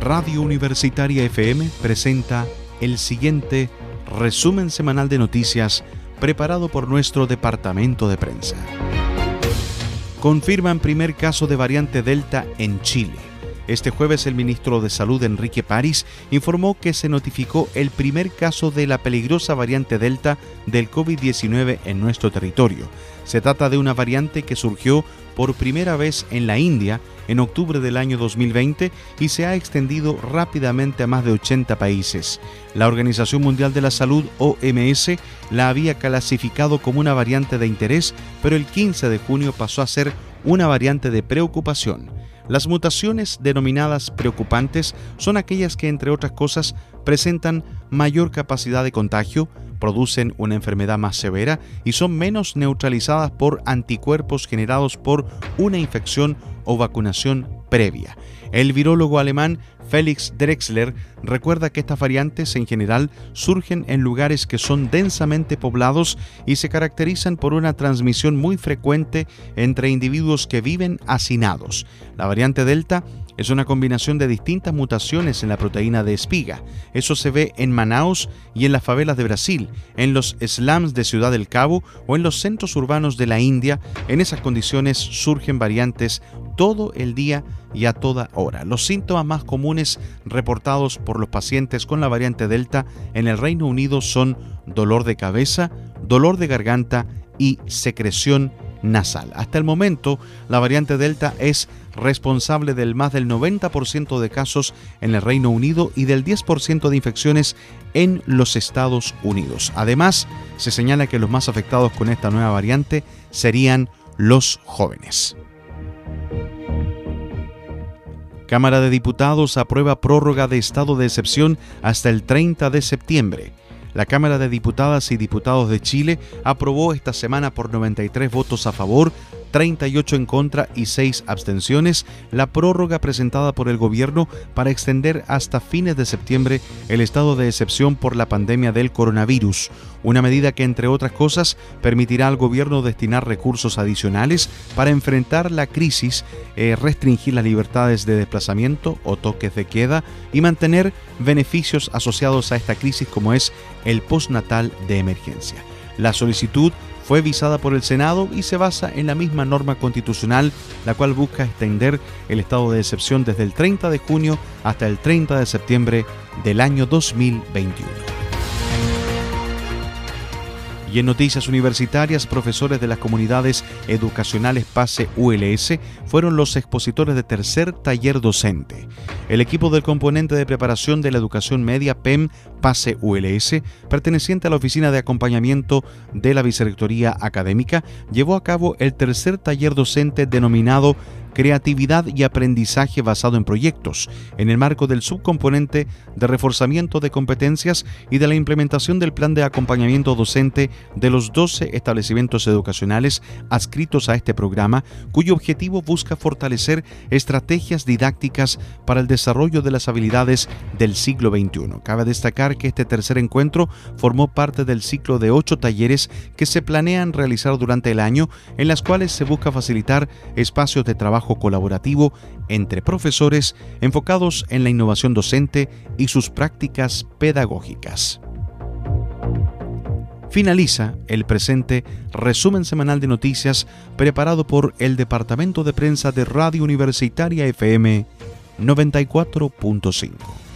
Radio Universitaria FM presenta el siguiente resumen semanal de noticias preparado por nuestro departamento de prensa. Confirman primer caso de variante Delta en Chile. Este jueves el ministro de Salud Enrique París informó que se notificó el primer caso de la peligrosa variante Delta del COVID-19 en nuestro territorio. Se trata de una variante que surgió por primera vez en la India en octubre del año 2020 y se ha extendido rápidamente a más de 80 países. La Organización Mundial de la Salud, OMS, la había clasificado como una variante de interés, pero el 15 de junio pasó a ser una variante de preocupación. Las mutaciones denominadas preocupantes son aquellas que, entre otras cosas, presentan mayor capacidad de contagio, producen una enfermedad más severa y son menos neutralizadas por anticuerpos generados por una infección o vacunación previa. El virólogo alemán Felix Drexler recuerda que estas variantes en general surgen en lugares que son densamente poblados y se caracterizan por una transmisión muy frecuente entre individuos que viven hacinados. La variante Delta es una combinación de distintas mutaciones en la proteína de espiga. Eso se ve en Manaus y en las favelas de Brasil, en los slums de Ciudad del Cabo o en los centros urbanos de la India. En esas condiciones surgen variantes todo el día y a toda hora. Los síntomas más comunes reportados por los pacientes con la variante Delta en el Reino Unido son dolor de cabeza, dolor de garganta y secreción nasal. Hasta el momento, la variante Delta es responsable del más del 90% de casos en el Reino Unido y del 10% de infecciones en los Estados Unidos. Además, se señala que los más afectados con esta nueva variante serían los jóvenes. Cámara de Diputados aprueba prórroga de estado de excepción hasta el 30 de septiembre. La Cámara de Diputadas y Diputados de Chile aprobó esta semana por 93 votos a favor, 38 en contra y 6 abstenciones la prórroga presentada por el gobierno para extender hasta fines de septiembre el estado de excepción por la pandemia del coronavirus, una medida que entre otras cosas permitirá al gobierno destinar recursos adicionales para enfrentar la crisis, eh, restringir las libertades de desplazamiento o toques de queda y mantener beneficios asociados a esta crisis como es el postnatal de emergencia. La solicitud fue visada por el Senado y se basa en la misma norma constitucional, la cual busca extender el estado de excepción desde el 30 de junio hasta el 30 de septiembre del año 2021. Y en noticias universitarias, profesores de las comunidades educacionales PASE ULS fueron los expositores de tercer taller docente. El equipo del componente de preparación de la educación media PEM PASE ULS, perteneciente a la Oficina de Acompañamiento de la Vicerrectoría Académica, llevó a cabo el tercer taller docente denominado creatividad y aprendizaje basado en proyectos, en el marco del subcomponente de reforzamiento de competencias y de la implementación del plan de acompañamiento docente de los 12 establecimientos educacionales adscritos a este programa, cuyo objetivo busca fortalecer estrategias didácticas para el desarrollo de las habilidades del siglo XXI. Cabe destacar que este tercer encuentro formó parte del ciclo de ocho talleres que se planean realizar durante el año, en las cuales se busca facilitar espacios de trabajo colaborativo entre profesores enfocados en la innovación docente y sus prácticas pedagógicas. Finaliza el presente resumen semanal de noticias preparado por el Departamento de Prensa de Radio Universitaria FM 94.5.